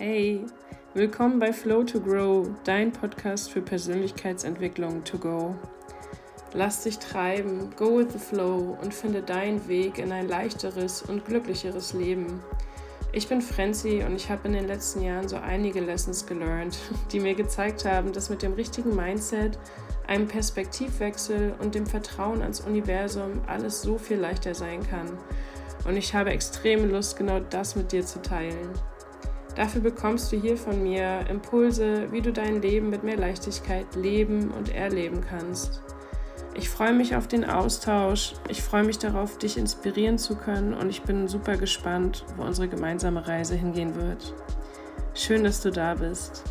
Hey, willkommen bei Flow to Grow, dein Podcast für Persönlichkeitsentwicklung to go. Lass dich treiben, go with the flow und finde deinen Weg in ein leichteres und glücklicheres Leben. Ich bin Frenzy und ich habe in den letzten Jahren so einige Lessons gelernt, die mir gezeigt haben, dass mit dem richtigen Mindset, einem Perspektivwechsel und dem Vertrauen ans Universum alles so viel leichter sein kann. Und ich habe extreme Lust, genau das mit dir zu teilen. Dafür bekommst du hier von mir Impulse, wie du dein Leben mit mehr Leichtigkeit leben und erleben kannst. Ich freue mich auf den Austausch, ich freue mich darauf, dich inspirieren zu können und ich bin super gespannt, wo unsere gemeinsame Reise hingehen wird. Schön, dass du da bist.